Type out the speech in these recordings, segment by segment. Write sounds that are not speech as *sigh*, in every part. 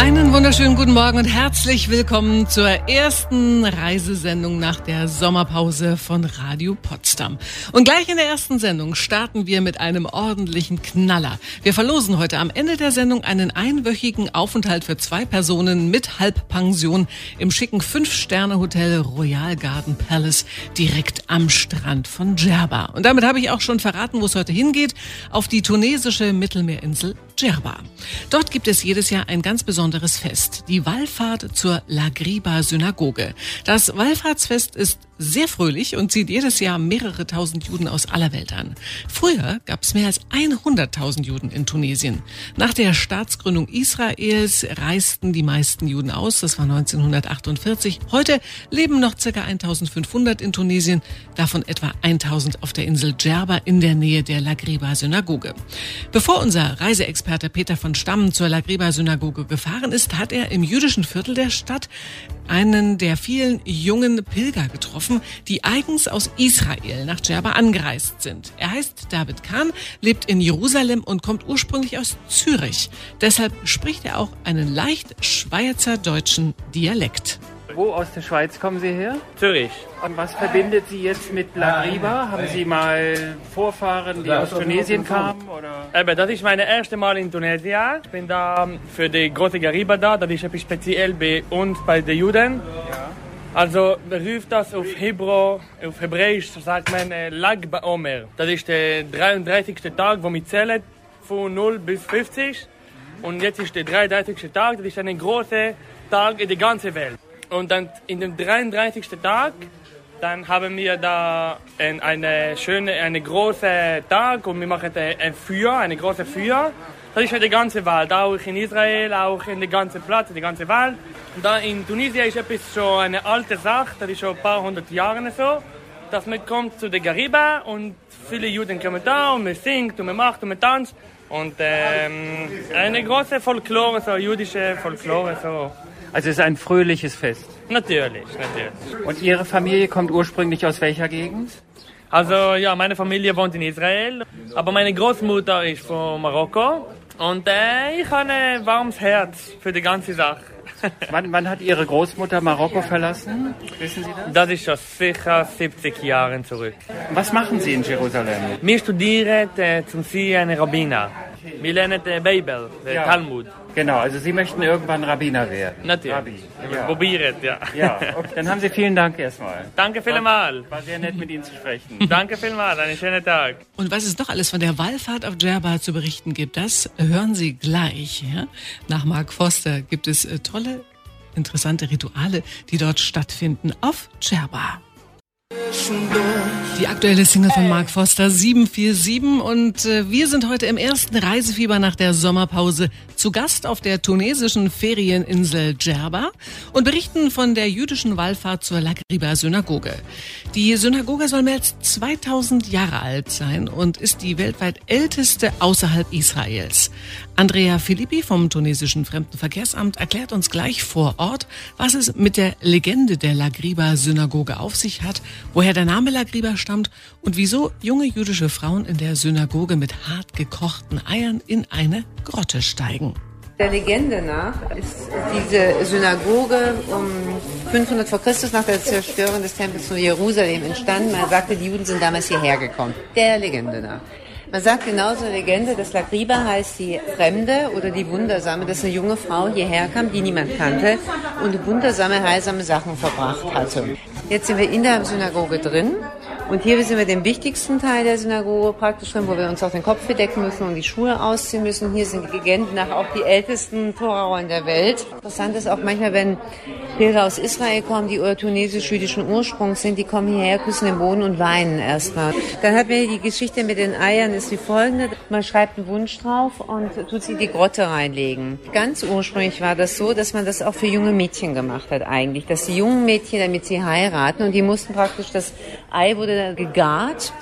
Einen wunderschönen guten Morgen und herzlich willkommen zur ersten Reisesendung nach der Sommerpause von Radio Potsdam. Und gleich in der ersten Sendung starten wir mit einem ordentlichen Knaller. Wir verlosen heute am Ende der Sendung einen einwöchigen Aufenthalt für zwei Personen mit Halbpension im schicken Fünf-Sterne-Hotel Royal Garden Palace direkt am Strand von Djerba. Und damit habe ich auch schon verraten, wo es heute hingeht, auf die tunesische Mittelmeerinsel Djerba. Dort gibt es jedes Jahr ein ganz besonderes Fest, die Wallfahrt zur Lagriba Synagoge. Das Wallfahrtsfest ist sehr fröhlich und zieht jedes Jahr mehrere tausend Juden aus aller Welt an. Früher gab es mehr als 100.000 Juden in Tunesien. Nach der Staatsgründung Israels reisten die meisten Juden aus, das war 1948. Heute leben noch ca. 1500 in Tunesien, davon etwa 1000 auf der Insel Djerba in der Nähe der Lagriba Synagoge. Bevor unser Reiseexperte Peter von Stamm zur Lagriba Synagoge gefahren ist, hat er im jüdischen Viertel der Stadt einen der vielen jungen Pilger getroffen, die eigens aus Israel nach Djerba angereist sind. Er heißt David Kahn, lebt in Jerusalem und kommt ursprünglich aus Zürich. Deshalb spricht er auch einen leicht schweizerdeutschen Dialekt. Wo aus der Schweiz kommen Sie her? Zürich. Und was verbindet Sie jetzt mit La Riba? Haben Sie mal Vorfahren, die aus Tunesien kamen? Oder? Das ist mein erstes Mal in Tunesien. Ich bin da für die große Gariba da. Das ist etwas speziell bei uns, bei den Juden. Ja. Also, ruft das auf Hebräisch, auf Hebräisch sagt man äh, Lag Baomer. Das ist der 33. Tag, wo wir zählen, von 0 bis 50. Und jetzt ist der 33. Tag, das ist ein großer Tag in der ganzen Welt. Und dann in dem 33. Tag, dann haben wir da ein, eine schöne, eine große Tag und wir machen ein Feuer, eine große Feuer. Das ist für die ganze Welt, auch in Israel, auch in der ganzen Platz, der ganzen Welt. Und da in Tunesien ist etwas schon eine alte Sache, das ist schon ein paar hundert Jahre so, dass man kommt zu der Gariba und viele Juden kommen da und man singt und man macht und man tanzt. Und ähm, eine große Folklore, so jüdische Folklore, so. Also es ist ein fröhliches Fest. Natürlich, natürlich. Und Ihre Familie kommt ursprünglich aus welcher Gegend? Also ja, meine Familie wohnt in Israel, aber meine Großmutter ist von Marokko und äh, ich habe ein warmes Herz für die ganze Sache. *laughs* Wann, wann hat Ihre Großmutter Marokko verlassen? Wissen Sie das? Das ist schon sicher 70 Jahre zurück. Was machen Sie in Jerusalem? Wir studieren äh, zum Sie eine Rabbiner. Wir lernen die Bibel, den Ja. Talmud. Genau, also Sie möchten irgendwann Rabbiner werden. Natürlich. Rabbi. Ja. probieren, ja. ja, okay. Dann haben Sie vielen Dank erstmal. Danke vielmals. War sehr nett mit Ihnen zu sprechen. *laughs* Danke vielmals, einen schönen Tag. Und was es noch alles von der Wallfahrt auf Djerba zu berichten gibt, das hören Sie gleich. Ja? Nach Mark Foster gibt es äh, tolle, interessante Rituale, die dort stattfinden auf Djerba. Die aktuelle Single von Mark Foster 747 und äh, wir sind heute im ersten Reisefieber nach der Sommerpause zu Gast auf der tunesischen Ferieninsel Djerba und berichten von der jüdischen Wallfahrt zur Lagriba Synagoge. Die Synagoge soll mehr als 2000 Jahre alt sein und ist die weltweit älteste außerhalb Israels. Andrea Filippi vom tunesischen Fremdenverkehrsamt erklärt uns gleich vor Ort, was es mit der Legende der Lagriba Synagoge auf sich hat, woher der Name Lagriba stammt und wieso junge jüdische Frauen in der Synagoge mit hart gekochten Eiern in eine Grotte steigen. Der Legende nach ist diese Synagoge um 500 vor Christus nach der Zerstörung des Tempels von Jerusalem entstanden. Man sagte, die Juden sind damals hierher gekommen. Der Legende nach. Man sagt genauso eine Legende, dass Lagriba heißt die Fremde oder die Wundersame, dass eine junge Frau hierher kam, die niemand kannte und wundersame, heilsame Sachen verbracht hatte. Jetzt sind wir in der Synagoge drin und hier sind wir den wichtigsten Teil der Synagoge praktisch drin, wo wir uns auch den Kopf bedecken müssen und die Schuhe ausziehen müssen. Hier sind die Legenden nach auch die ältesten Torauern der Welt. Interessant ist auch manchmal, wenn Pilger aus Israel kommen, die tunesisch-jüdischen Ursprungs sind, die kommen hierher, küssen den Boden und weinen erstmal. Dann hat man die Geschichte mit den Eiern ist wie folgende. Man schreibt einen Wunsch drauf und tut sie in die Grotte reinlegen. Ganz ursprünglich war das so, dass man das auch für junge Mädchen gemacht hat eigentlich. Dass die jungen Mädchen, damit sie heiraten und die mussten praktisch, das Ei wurde gegart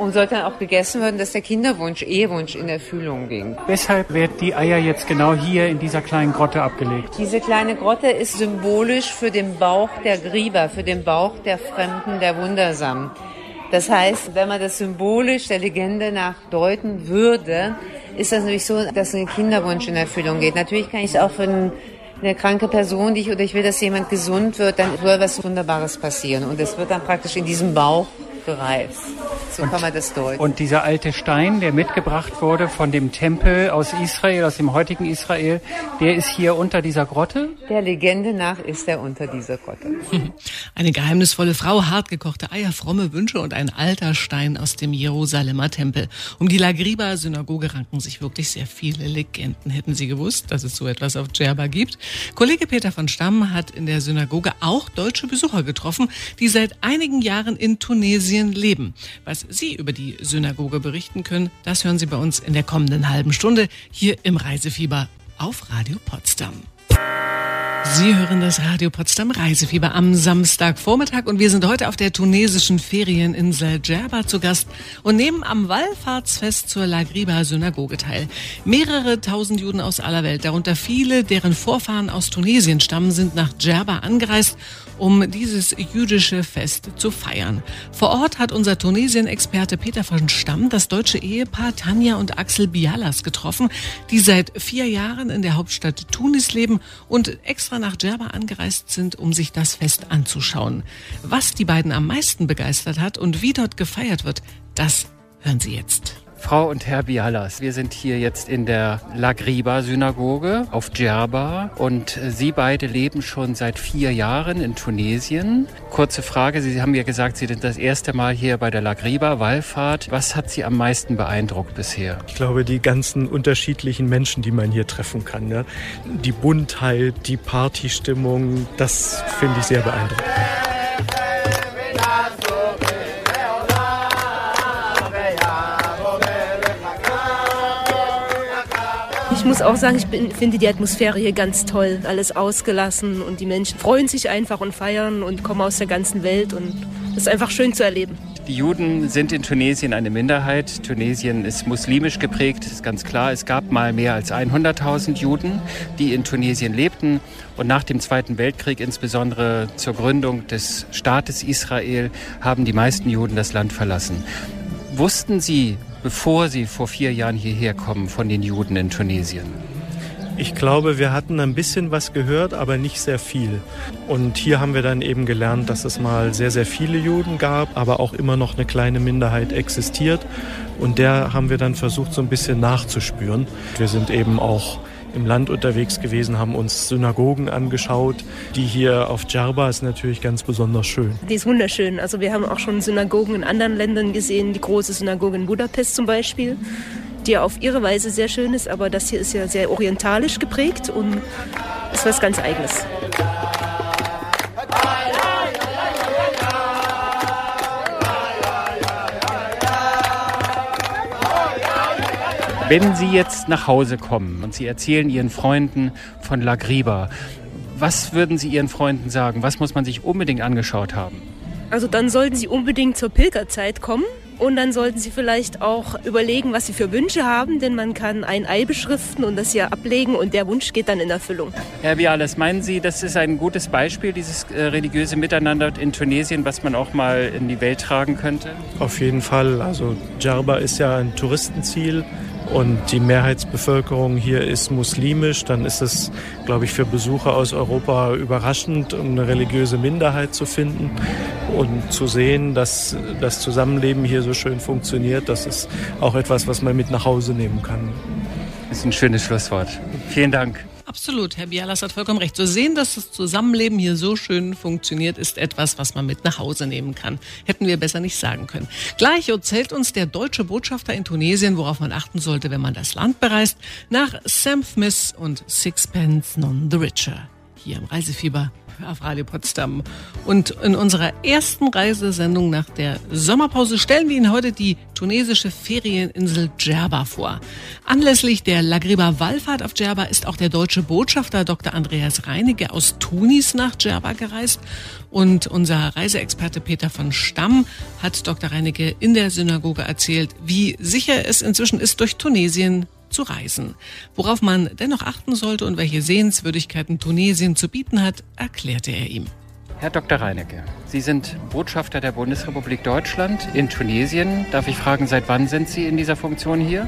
und sollte dann auch gegessen werden, dass der Kinderwunsch, Ehewunsch in Erfüllung ging. Weshalb werden die Eier jetzt genau hier in dieser kleinen Grotte abgelegt? Diese kleine Grotte ist symbolisch für den Bauch der Grieber, für den Bauch der Fremden, der Wundersamen. Das heißt, wenn man das symbolisch der Legende nach deuten würde, ist das natürlich so, dass ein Kinderwunsch in Erfüllung geht. Natürlich kann ich es auch für eine kranke Person, die ich, oder ich will, dass jemand gesund wird, dann soll was Wunderbares passieren. Und es wird dann praktisch in diesem Bauch gereift. So und, kann man das deuten. Und dieser alte Stein, der mitgebracht wurde von dem Tempel aus Israel, aus dem heutigen Israel, der ist hier unter dieser Grotte? Der Legende nach ist er unter dieser Grotte. *laughs* Eine geheimnisvolle Frau, hartgekochte Eier, fromme Wünsche und ein alter Stein aus dem Jerusalemer Tempel. Um die Lagriba-Synagoge ranken sich wirklich sehr viele Legenden. Hätten Sie gewusst, dass es so etwas auf Djerba gibt? Kollege Peter von Stamm hat in der Synagoge auch deutsche Besucher getroffen, die seit einigen Jahren in Tunesien leben. Was Sie über die Synagoge berichten können, das hören Sie bei uns in der kommenden halben Stunde hier im Reisefieber auf Radio Potsdam. Sie hören das Radio Potsdam Reisefieber am Samstagvormittag und wir sind heute auf der tunesischen Ferieninsel Djerba zu Gast und nehmen am Wallfahrtsfest zur Lagriba Synagoge teil. Mehrere tausend Juden aus aller Welt, darunter viele, deren Vorfahren aus Tunesien stammen, sind nach Djerba angereist um dieses jüdische Fest zu feiern. Vor Ort hat unser Tunesien-Experte Peter von Stamm das deutsche Ehepaar Tanja und Axel Bialas getroffen, die seit vier Jahren in der Hauptstadt Tunis leben und extra nach Djerba angereist sind, um sich das Fest anzuschauen. Was die beiden am meisten begeistert hat und wie dort gefeiert wird, das hören Sie jetzt. Frau und Herr Bialas, wir sind hier jetzt in der Lagriba-Synagoge auf Djerba und Sie beide leben schon seit vier Jahren in Tunesien. Kurze Frage, Sie haben ja gesagt, Sie sind das erste Mal hier bei der Lagriba-Wallfahrt. Was hat Sie am meisten beeindruckt bisher? Ich glaube, die ganzen unterschiedlichen Menschen, die man hier treffen kann. Ne? Die Buntheit, die Partystimmung, das finde ich sehr beeindruckend. Muss auch sagen, ich bin, finde die Atmosphäre hier ganz toll. Alles ausgelassen und die Menschen freuen sich einfach und feiern und kommen aus der ganzen Welt und das ist einfach schön zu erleben. Die Juden sind in Tunesien eine Minderheit. Tunesien ist muslimisch geprägt, ist ganz klar. Es gab mal mehr als 100.000 Juden, die in Tunesien lebten. Und nach dem Zweiten Weltkrieg, insbesondere zur Gründung des Staates Israel, haben die meisten Juden das Land verlassen. Wussten Sie, bevor Sie vor vier Jahren hierher kommen von den Juden in Tunesien? Ich glaube, wir hatten ein bisschen was gehört, aber nicht sehr viel. Und hier haben wir dann eben gelernt, dass es mal sehr, sehr viele Juden gab, aber auch immer noch eine kleine Minderheit existiert. Und der haben wir dann versucht, so ein bisschen nachzuspüren. Wir sind eben auch im Land unterwegs gewesen, haben uns Synagogen angeschaut. Die hier auf Djerba ist natürlich ganz besonders schön. Die ist wunderschön. Also wir haben auch schon Synagogen in anderen Ländern gesehen, die große Synagoge in Budapest zum Beispiel, die auf ihre Weise sehr schön ist, aber das hier ist ja sehr orientalisch geprägt und ist was ganz Eigenes. Wenn Sie jetzt nach Hause kommen und Sie erzählen Ihren Freunden von La Griba, was würden Sie Ihren Freunden sagen? Was muss man sich unbedingt angeschaut haben? Also dann sollten Sie unbedingt zur Pilgerzeit kommen und dann sollten Sie vielleicht auch überlegen, was Sie für Wünsche haben, denn man kann ein Ei beschriften und das hier ablegen und der Wunsch geht dann in Erfüllung. Herr Viales, meinen Sie, das ist ein gutes Beispiel, dieses äh, religiöse Miteinander in Tunesien, was man auch mal in die Welt tragen könnte? Auf jeden Fall. Also Djerba ist ja ein Touristenziel und die Mehrheitsbevölkerung hier ist muslimisch, dann ist es, glaube ich, für Besucher aus Europa überraschend, eine religiöse Minderheit zu finden und zu sehen, dass das Zusammenleben hier so schön funktioniert. Das ist auch etwas, was man mit nach Hause nehmen kann. Das ist ein schönes Schlusswort. Vielen Dank. Absolut, Herr Bialas hat vollkommen recht. Zu sehen, dass das Zusammenleben hier so schön funktioniert, ist etwas, was man mit nach Hause nehmen kann. Hätten wir besser nicht sagen können. Gleich erzählt uns der deutsche Botschafter in Tunesien, worauf man achten sollte, wenn man das Land bereist, nach Sam Smith und Sixpence None the Richer. Hier im Reisefieber auf Radio Potsdam. Und in unserer ersten Reisesendung nach der Sommerpause stellen wir Ihnen heute die tunesische Ferieninsel Djerba vor. Anlässlich der Lagriba Wallfahrt auf Djerba ist auch der deutsche Botschafter Dr. Andreas Reinecke aus Tunis nach Djerba gereist. Und unser Reiseexperte Peter von Stamm hat Dr. Reinecke in der Synagoge erzählt, wie sicher es inzwischen ist, durch Tunesien zu reisen. Worauf man dennoch achten sollte und welche Sehenswürdigkeiten Tunesien zu bieten hat, erklärte er ihm. Herr Dr. Reinecke, Sie sind Botschafter der Bundesrepublik Deutschland in Tunesien. Darf ich fragen, seit wann sind Sie in dieser Funktion hier?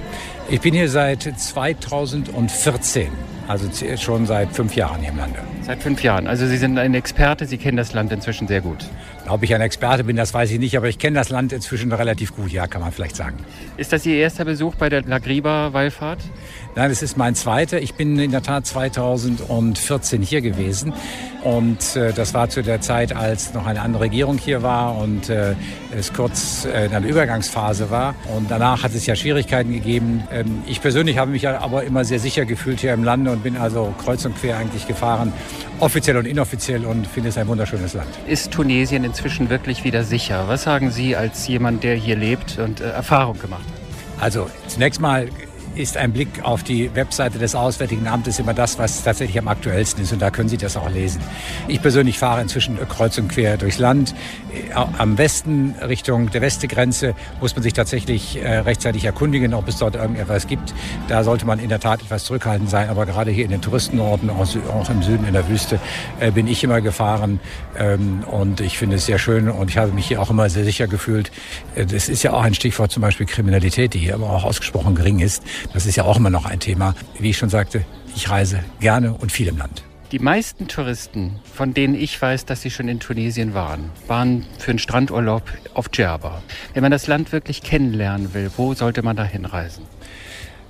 Ich bin hier seit 2014, also schon seit fünf Jahren hier im Lande. Seit fünf Jahren. Also Sie sind ein Experte, Sie kennen das Land inzwischen sehr gut. Ob ich ein Experte bin, das weiß ich nicht, aber ich kenne das Land inzwischen relativ gut, ja, kann man vielleicht sagen. Ist das Ihr erster Besuch bei der Lagriba-Wallfahrt? Nein, es ist mein zweiter. Ich bin in der Tat 2014 hier gewesen. Und äh, das war zu der Zeit, als noch eine andere Regierung hier war und äh, es kurz äh, in einer Übergangsphase war. Und danach hat es ja Schwierigkeiten gegeben. Ähm, ich persönlich habe mich aber immer sehr sicher gefühlt hier im Lande und bin also kreuz und quer eigentlich gefahren, offiziell und inoffiziell und finde es ein wunderschönes Land. Ist Tunesien inzwischen wirklich wieder sicher? Was sagen Sie als jemand, der hier lebt und äh, Erfahrung gemacht hat? Also zunächst mal ist ein Blick auf die Webseite des Auswärtigen Amtes immer das, was tatsächlich am aktuellsten ist. Und da können Sie das auch lesen. Ich persönlich fahre inzwischen kreuz und quer durchs Land. Am Westen, Richtung der Westegrenze, muss man sich tatsächlich äh, rechtzeitig erkundigen, ob es dort irgendetwas gibt. Da sollte man in der Tat etwas zurückhaltend sein. Aber gerade hier in den Touristenorten, auch im Süden in der Wüste, äh, bin ich immer gefahren. Ähm, und ich finde es sehr schön. Und ich habe mich hier auch immer sehr sicher gefühlt. Äh, das ist ja auch ein Stichwort zum Beispiel Kriminalität, die hier aber auch ausgesprochen gering ist. Das ist ja auch immer noch ein Thema. Wie ich schon sagte, ich reise gerne und viel im Land. Die meisten Touristen, von denen ich weiß, dass sie schon in Tunesien waren, waren für einen Strandurlaub auf Djerba. Wenn man das Land wirklich kennenlernen will, wo sollte man da hinreisen?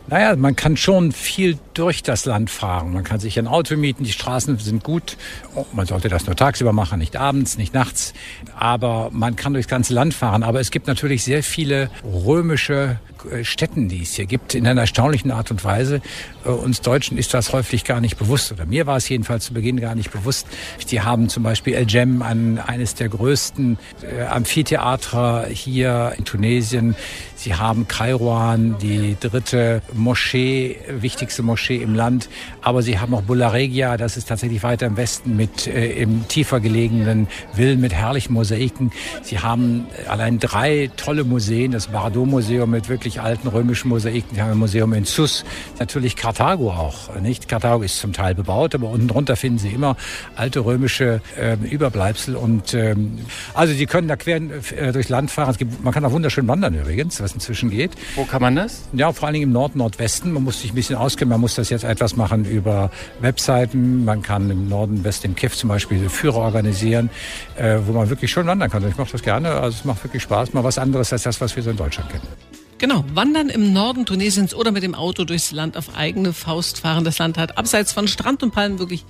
Naja, man kann schon viel durch das Land fahren. Man kann sich ein Auto mieten, die Straßen sind gut. Oh, man sollte das nur tagsüber machen, nicht abends, nicht nachts. Aber man kann durchs ganze Land fahren. Aber es gibt natürlich sehr viele römische Städten, die es hier gibt, in einer erstaunlichen Art und Weise. Äh, uns Deutschen ist das häufig gar nicht bewusst, oder mir war es jedenfalls zu Beginn gar nicht bewusst. Die haben zum Beispiel El Jem, ein, eines der größten äh, Amphitheater hier in Tunesien. Sie haben Kairouan, die dritte Moschee, wichtigste Moschee im Land. Aber sie haben auch Bularegia, das ist tatsächlich weiter im Westen mit äh, im tiefer gelegenen Villen mit herrlichen Mosaiken. Sie haben allein drei tolle Museen, das Bardot-Museum mit wirklich alten römischen Mosaiken. Sie haben ein Museum in Sus, natürlich Karthago auch. Nicht Karthago ist zum Teil bebaut, aber unten drunter finden Sie immer alte römische äh, Überbleibsel. Und ähm, also Sie können da quer äh, durchs Land fahren. Es gibt, man kann auch wunderschön wandern übrigens, was inzwischen geht. Wo kann man das? Ja, vor allen Dingen im Nord Nordwesten. Man muss sich ein bisschen auskennen. Man muss das jetzt etwas machen über Webseiten. Man kann im Norden, West, im Kiff zum Beispiel Führer organisieren, äh, wo man wirklich schon wandern kann. Ich mache das gerne. Also es macht wirklich Spaß. Mal was anderes als das, was wir so in Deutschland kennen. Genau, wandern im Norden Tunesiens oder mit dem Auto durchs Land auf eigene Faust fahren. Das Land hat abseits von Strand und Palmen wirklich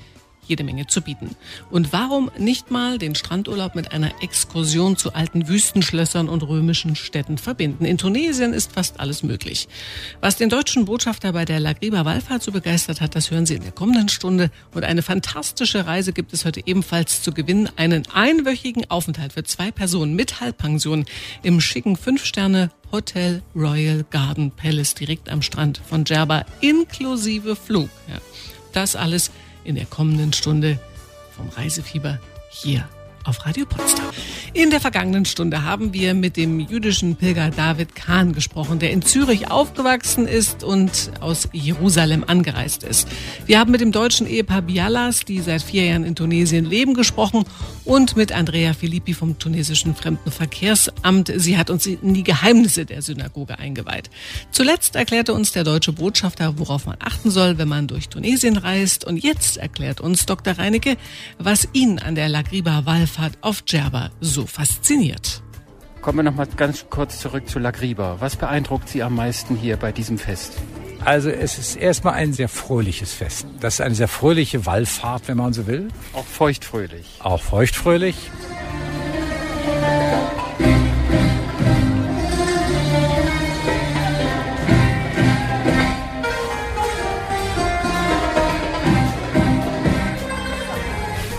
jede Menge zu bieten. Und warum nicht mal den Strandurlaub mit einer Exkursion zu alten Wüstenschlössern und römischen Städten verbinden? In Tunesien ist fast alles möglich. Was den deutschen Botschafter bei der Lagriba Wallfahrt so begeistert hat, das hören Sie in der kommenden Stunde. Und eine fantastische Reise gibt es heute ebenfalls zu gewinnen. Einen einwöchigen Aufenthalt für zwei Personen mit Halbpension im schicken Fünf-Sterne Hotel Royal Garden Palace direkt am Strand von Djerba inklusive Flug. Ja, das alles in der kommenden Stunde vom Reisefieber hier auf Radio Potsdam. In der vergangenen Stunde haben wir mit dem jüdischen Pilger David Kahn gesprochen, der in Zürich aufgewachsen ist und aus Jerusalem angereist ist. Wir haben mit dem deutschen Ehepaar Bialas, die seit vier Jahren in Tunesien leben, gesprochen und mit Andrea Filippi vom tunesischen Fremdenverkehrsamt. Sie hat uns in die Geheimnisse der Synagoge eingeweiht. Zuletzt erklärte uns der deutsche Botschafter, worauf man achten soll, wenn man durch Tunesien reist. Und jetzt erklärt uns Dr. Reinecke, was ihn an der Lagriba-Wallfahrt auf Djerba so fasziniert. Kommen wir noch mal ganz kurz zurück zu Lagriba. Was beeindruckt Sie am meisten hier bei diesem Fest? Also es ist erstmal ein sehr fröhliches Fest. Das ist eine sehr fröhliche Wallfahrt, wenn man so will. Auch feuchtfröhlich. Auch feuchtfröhlich.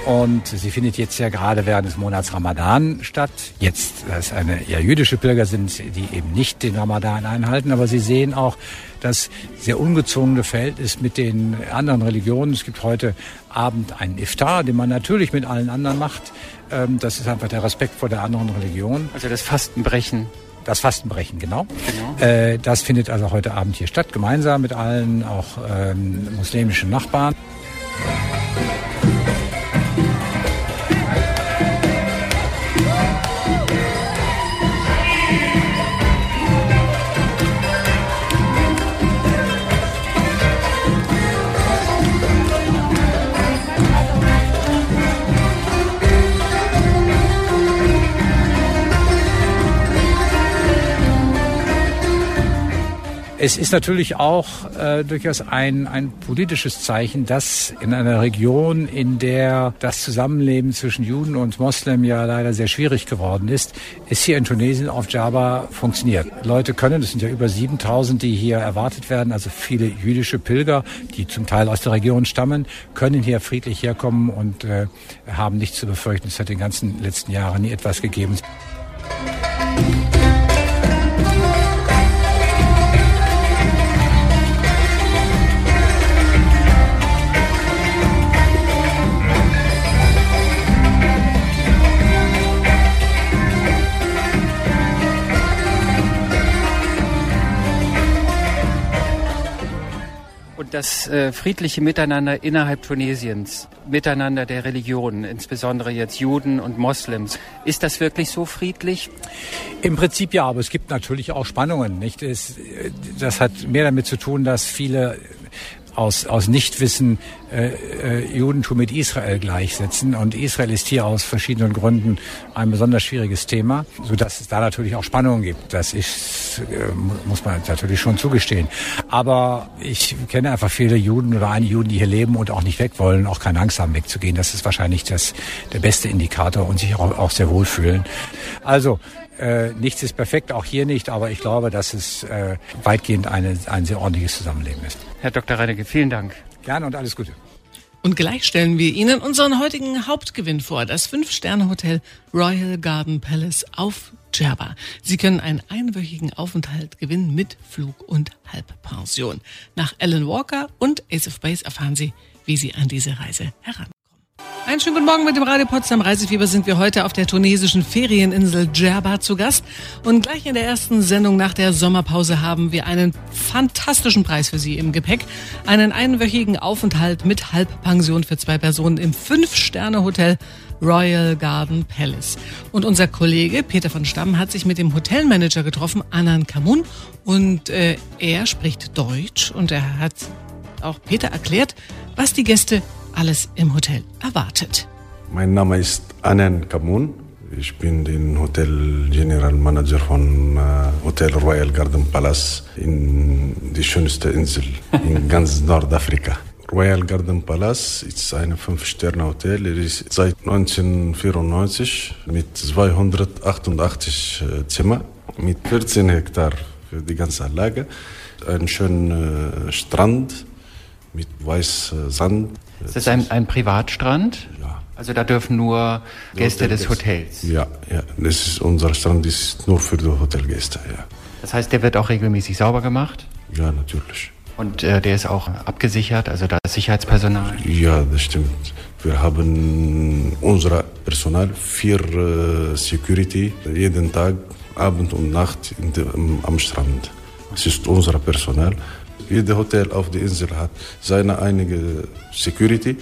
Und sie findet jetzt ja gerade während des Monats Ramadan statt. Jetzt, dass es eine ja, jüdische Pilger sind, die eben nicht den Ramadan einhalten, aber sie sehen auch das sehr ungezwungene Verhältnis mit den anderen Religionen. Es gibt heute Abend einen Iftar, den man natürlich mit allen anderen macht. Ähm, das ist einfach der Respekt vor der anderen Religion. Also das Fastenbrechen. Das Fastenbrechen, genau. genau. Äh, das findet also heute Abend hier statt, gemeinsam mit allen auch ähm, muslimischen Nachbarn. Es ist natürlich auch äh, durchaus ein, ein politisches Zeichen, dass in einer Region, in der das Zusammenleben zwischen Juden und Moslem ja leider sehr schwierig geworden ist, es hier in Tunesien auf Djerba funktioniert. Leute können, es sind ja über 7000, die hier erwartet werden, also viele jüdische Pilger, die zum Teil aus der Region stammen, können hier friedlich herkommen und äh, haben nichts zu befürchten. Es hat in den ganzen letzten Jahren nie etwas gegeben. Das äh, friedliche Miteinander innerhalb Tunesiens, Miteinander der Religionen, insbesondere jetzt Juden und Moslems, ist das wirklich so friedlich? Im Prinzip ja, aber es gibt natürlich auch Spannungen. Nicht? Es, das hat mehr damit zu tun, dass viele aus, aus Nichtwissen äh, äh, Judentum mit Israel gleichsetzen. Und Israel ist hier aus verschiedenen Gründen ein besonders schwieriges Thema, sodass es da natürlich auch Spannungen gibt. Das ist, äh, muss man natürlich schon zugestehen. Aber ich kenne einfach viele Juden oder einige Juden, die hier leben und auch nicht weg wollen, auch keine Angst haben, wegzugehen. Das ist wahrscheinlich das, der beste Indikator und sich auch, auch sehr wohlfühlen. Also, äh, nichts ist perfekt, auch hier nicht, aber ich glaube, dass es äh, weitgehend eine, ein sehr ordentliches Zusammenleben ist. Herr Dr. Reinecke, vielen Dank. Gerne und alles Gute. Und gleich stellen wir Ihnen unseren heutigen Hauptgewinn vor, das Fünf-Sterne-Hotel Royal Garden Palace auf Djerba. Sie können einen einwöchigen Aufenthalt gewinnen mit Flug und Halbpension. Nach Alan Walker und Ace of Base erfahren Sie, wie Sie an diese Reise heran. Einen schönen guten Morgen mit dem Radio Potsdam Reisefieber sind wir heute auf der tunesischen Ferieninsel Djerba zu Gast. Und gleich in der ersten Sendung nach der Sommerpause haben wir einen fantastischen Preis für Sie im Gepäck. Einen einwöchigen Aufenthalt mit Halbpension für zwei Personen im Fünf-Sterne-Hotel Royal Garden Palace. Und unser Kollege Peter von Stamm hat sich mit dem Hotelmanager getroffen, Anan Kamun. Und äh, er spricht Deutsch und er hat auch Peter erklärt, was die Gäste alles im Hotel erwartet. Mein Name ist Anan Kamun. Ich bin den Hotel General Manager von äh, Hotel Royal Garden Palace in die schönste Insel in *laughs* ganz Nordafrika. Royal Garden Palace ist ein Fünf-Sterne-Hotel. Er ist seit 1994 mit 288 äh, Zimmer, mit 14 Hektar für die ganze Anlage, ein schöner äh, Strand mit weißem Sand. Ist das ein, ein Privatstrand? Ja. Also da dürfen nur Gäste des Hotels. Ja, ja. Das ist, unser Strand ist nur für die Hotelgäste, ja. Das heißt, der wird auch regelmäßig sauber gemacht? Ja, natürlich. Und äh, der ist auch abgesichert, also da ist Sicherheitspersonal? Ja, das stimmt. Wir haben unser Personal, vier äh, Security, jeden Tag, Abend und Nacht de, am Strand. Das ist unser Personal. Jedes Hotel auf der Insel hat seine eigene Security.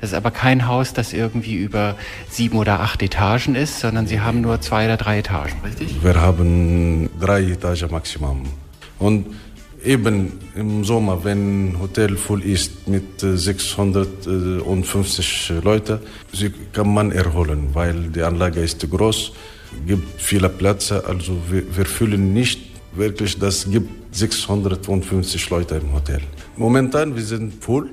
Das ist aber kein Haus, das irgendwie über sieben oder acht Etagen ist, sondern Sie haben nur zwei oder drei Etagen, richtig? Wir haben drei Etagen Maximum. Und eben im Sommer, wenn Hotel voll ist mit 650 Leuten, kann man erholen, weil die Anlage ist groß, gibt viele Plätze, also wir, wir fühlen nicht wirklich, das gibt 650 Leute im Hotel. Momentan, wir sind voll.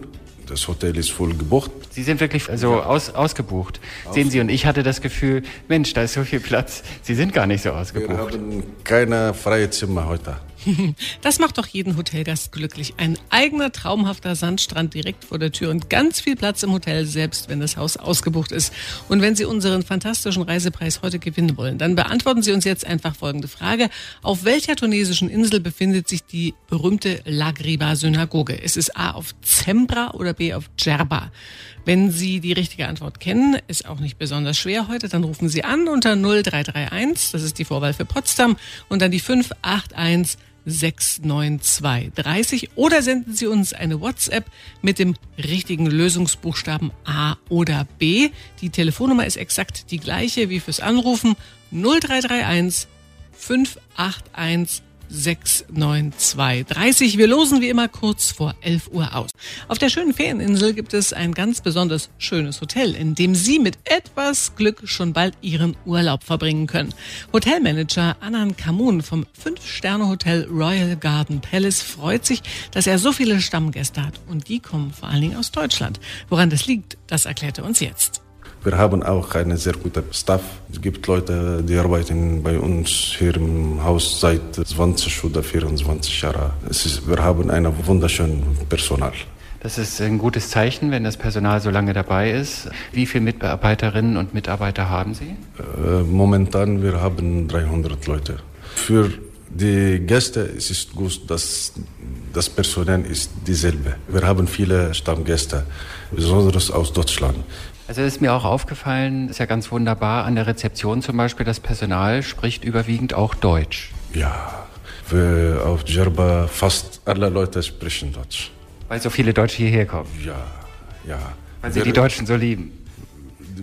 Das Hotel ist voll gebucht. Sie sind wirklich also aus, ausgebucht. Aus Sehen Sie, und ich hatte das Gefühl, Mensch, da ist so viel Platz. Sie sind gar nicht so ausgebucht. Wir haben keine freie Zimmer heute. *laughs* Das macht doch jeden Hotelgast glücklich. Ein eigener traumhafter Sandstrand direkt vor der Tür und ganz viel Platz im Hotel, selbst wenn das Haus ausgebucht ist. Und wenn Sie unseren fantastischen Reisepreis heute gewinnen wollen, dann beantworten Sie uns jetzt einfach folgende Frage. Auf welcher tunesischen Insel befindet sich die berühmte Lagriba Synagoge? Ist es A auf Zembra oder B auf Djerba? Wenn Sie die richtige Antwort kennen, ist auch nicht besonders schwer heute, dann rufen Sie an unter 0331, das ist die Vorwahl für Potsdam, und dann die 581 69230 oder senden Sie uns eine WhatsApp mit dem richtigen Lösungsbuchstaben A oder B. Die Telefonnummer ist exakt die gleiche wie fürs Anrufen 0331 581 69230. Wir losen wie immer kurz vor 11 Uhr aus. Auf der schönen Ferieninsel gibt es ein ganz besonders schönes Hotel, in dem Sie mit etwas Glück schon bald Ihren Urlaub verbringen können. Hotelmanager Anan Kamun vom 5-Sterne-Hotel Royal Garden Palace freut sich, dass er so viele Stammgäste hat. Und die kommen vor allen Dingen aus Deutschland. Woran das liegt, das erklärt er uns jetzt. Wir haben auch einen sehr guten Staff. Es gibt Leute, die arbeiten bei uns hier im Haus seit 20 oder 24 Jahren. Ist, wir haben ein wunderschönes Personal. Das ist ein gutes Zeichen, wenn das Personal so lange dabei ist. Wie viele Mitarbeiterinnen und Mitarbeiter haben Sie? Äh, momentan wir haben 300 Leute. Für die Gäste es ist gut, dass das Personal ist dieselbe. Wir haben viele Stammgäste, besonders aus Deutschland. Also ist mir auch aufgefallen, ist ja ganz wunderbar an der Rezeption zum Beispiel, das Personal spricht überwiegend auch Deutsch. Ja, wir auf Djerba fast alle Leute sprechen Deutsch. Weil so viele Deutsche hierher kommen. Ja, ja. Weil sie wir, die Deutschen so lieben.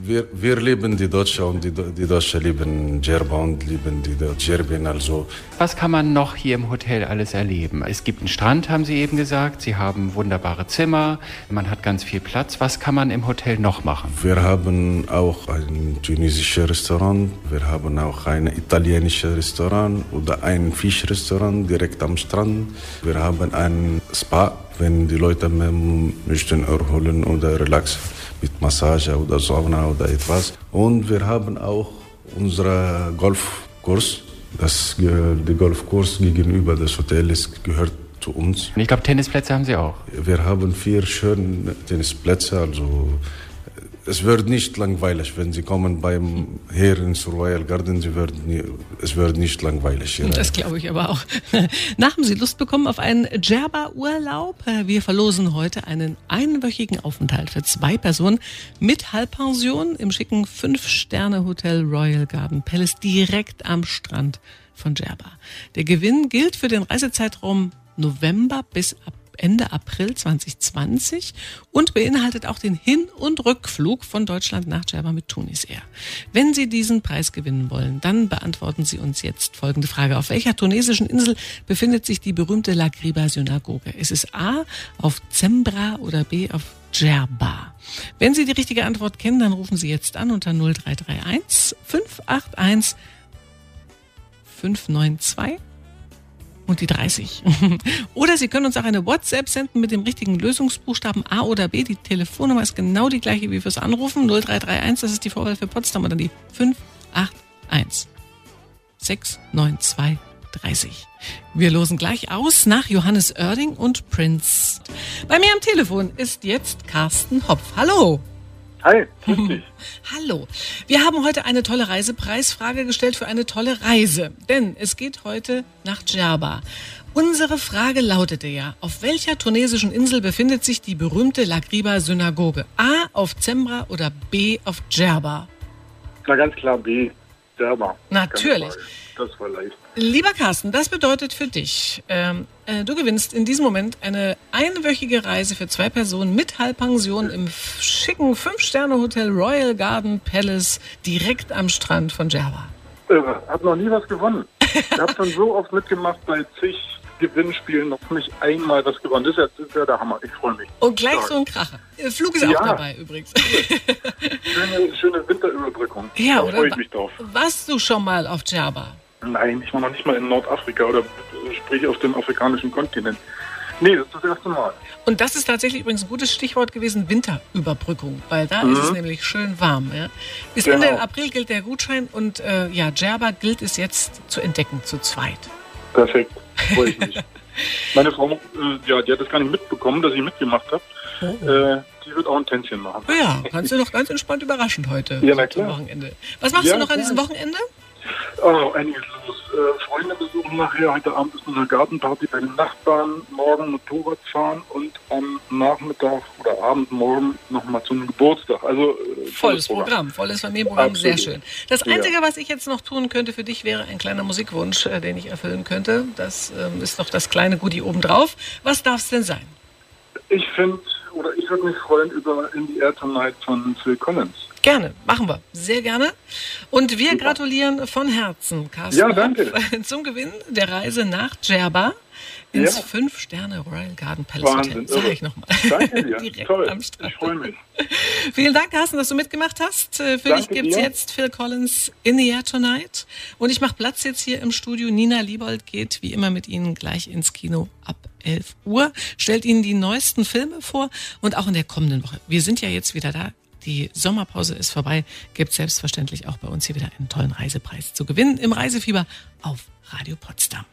Wir, wir lieben die Deutschen und die, die Deutschen lieben Djerba und lieben die Djerbin. Also. Was kann man noch hier im Hotel alles erleben? Es gibt einen Strand, haben Sie eben gesagt. Sie haben wunderbare Zimmer. Man hat ganz viel Platz. Was kann man im Hotel noch machen? Wir haben auch ein tunesisches Restaurant. Wir haben auch ein italienisches Restaurant oder ein Fischrestaurant direkt am Strand. Wir haben ein Spa, wenn die Leute möchten erholen oder relaxen mit Massage oder Sauna oder etwas. Und wir haben auch unseren Golfkurs. Das, der Golfkurs gegenüber des Hotels gehört zu uns. Und ich glaube, Tennisplätze haben Sie auch. Wir haben vier schöne Tennisplätze, also es wird nicht langweilig, wenn Sie kommen beim hier ins Royal Garden. Sie werden nie, es wird nicht langweilig hier. Das glaube ich aber auch. *laughs* Na, haben Sie Lust bekommen auf einen Djerba-Urlaub? Wir verlosen heute einen einwöchigen Aufenthalt für zwei Personen mit Halbpension im schicken Fünf-Sterne-Hotel Royal Garden Palace direkt am Strand von Djerba. Der Gewinn gilt für den Reisezeitraum November bis April. Ende April 2020 und beinhaltet auch den Hin- und Rückflug von Deutschland nach Djerba mit Tunis Air. Wenn Sie diesen Preis gewinnen wollen, dann beantworten Sie uns jetzt folgende Frage. Auf welcher tunesischen Insel befindet sich die berühmte Lagriba Synagoge? Ist es A auf Zembra oder B auf Djerba? Wenn Sie die richtige Antwort kennen, dann rufen Sie jetzt an unter 0331 581 592 und die 30. *laughs* oder Sie können uns auch eine WhatsApp senden mit dem richtigen Lösungsbuchstaben A oder B. Die Telefonnummer ist genau die gleiche wie fürs Anrufen. 0331, das ist die Vorwahl für Potsdam oder die 581 692 30. Wir losen gleich aus nach Johannes Oerding und Prince. Bei mir am Telefon ist jetzt Carsten Hopf. Hallo. Hi, *laughs* grüß dich. Hallo. Wir haben heute eine tolle Reisepreisfrage gestellt für eine tolle Reise. Denn es geht heute nach Djerba. Unsere Frage lautete ja, auf welcher tunesischen Insel befindet sich die berühmte Lagriba-Synagoge? A auf Zembra oder B auf Djerba? Na ganz klar B, Djerba. Natürlich. Das war leicht. Lieber Carsten, das bedeutet für dich, ähm, äh, du gewinnst in diesem Moment eine einwöchige Reise für zwei Personen mit Halbpension im schicken Fünf-Sterne-Hotel Royal Garden Palace direkt am Strand von Djerba. Äh, hab noch nie was gewonnen. Ich habe schon so oft mitgemacht bei zig Gewinnspielen, noch nicht einmal was gewonnen. Das ist ja, das ist ja der Hammer. Ich freue mich. Und gleich so ein Kracher. Flug ist ja. auch dabei übrigens. schöne, schöne Winterüberbrückung. Ja, da freue ich mich drauf. Warst du schon mal auf Djerba? Nein, ich war noch nicht mal in Nordafrika oder sprich auf dem afrikanischen Kontinent. Nee, das ist das erste Mal. Und das ist tatsächlich übrigens ein gutes Stichwort gewesen, Winterüberbrückung, weil da mhm. ist es nämlich schön warm. Ja? Bis genau. Ende April gilt der Gutschein und äh, ja, Djerba gilt es jetzt zu entdecken, zu zweit. Perfekt, freue ich mich. *laughs* Meine Frau, äh, ja, die hat das gar nicht mitbekommen, dass ich mitgemacht habe. Oh. Äh, die wird auch ein Tänzchen machen. Ja, kannst du doch ganz entspannt überraschen heute. Ja, na klar. Wochenende. Was machst ja, du noch an diesem Wochenende? Oh, einiges los. Äh, Freunde besuchen nachher. Heute Abend ist eine Gartenparty bei den Nachbarn. Morgen Motorrad fahren und am Nachmittag oder Abend morgen nochmal zum Geburtstag. Also äh, volles Programm. Programm. volles Familienprogramm, Absolut. sehr schön. Das Einzige, ja. was ich jetzt noch tun könnte für dich, wäre ein kleiner Musikwunsch, äh, den ich erfüllen könnte. Das ähm, ist noch das kleine Goodie obendrauf. Was darf es denn sein? Ich finde, oder ich würde mich freuen über In the Air Tonight von Phil Collins. Gerne, machen wir. Sehr gerne. Und wir gratulieren von Herzen, Carsten, Ja, danke. *laughs* Zum Gewinn der Reise nach Djerba ins Ja. Fünf-Sterne Royal Garden Palace Wahnsinn, Hotel. Sag ich nochmal. Danke dir. *laughs* Direkt Toll. am Strand. Ich freue mich. *laughs* Vielen Dank, Carsten, dass du mitgemacht hast. Äh, Für Danke dich gibt's dir. jetzt Phil Collins In the Air Tonight. Und ich mache Platz jetzt hier im Studio. Nina Liebold geht wie immer mit Ihnen gleich ins Kino ab 11 Uhr, stellt Ihnen die neuesten Filme vor und auch in der kommenden Woche. Wir sind ja jetzt wieder da. Die Sommerpause ist vorbei. Gibt selbstverständlich auch bei uns hier wieder einen tollen Reisepreis zu gewinnen im Reisefieber auf Radio Potsdam.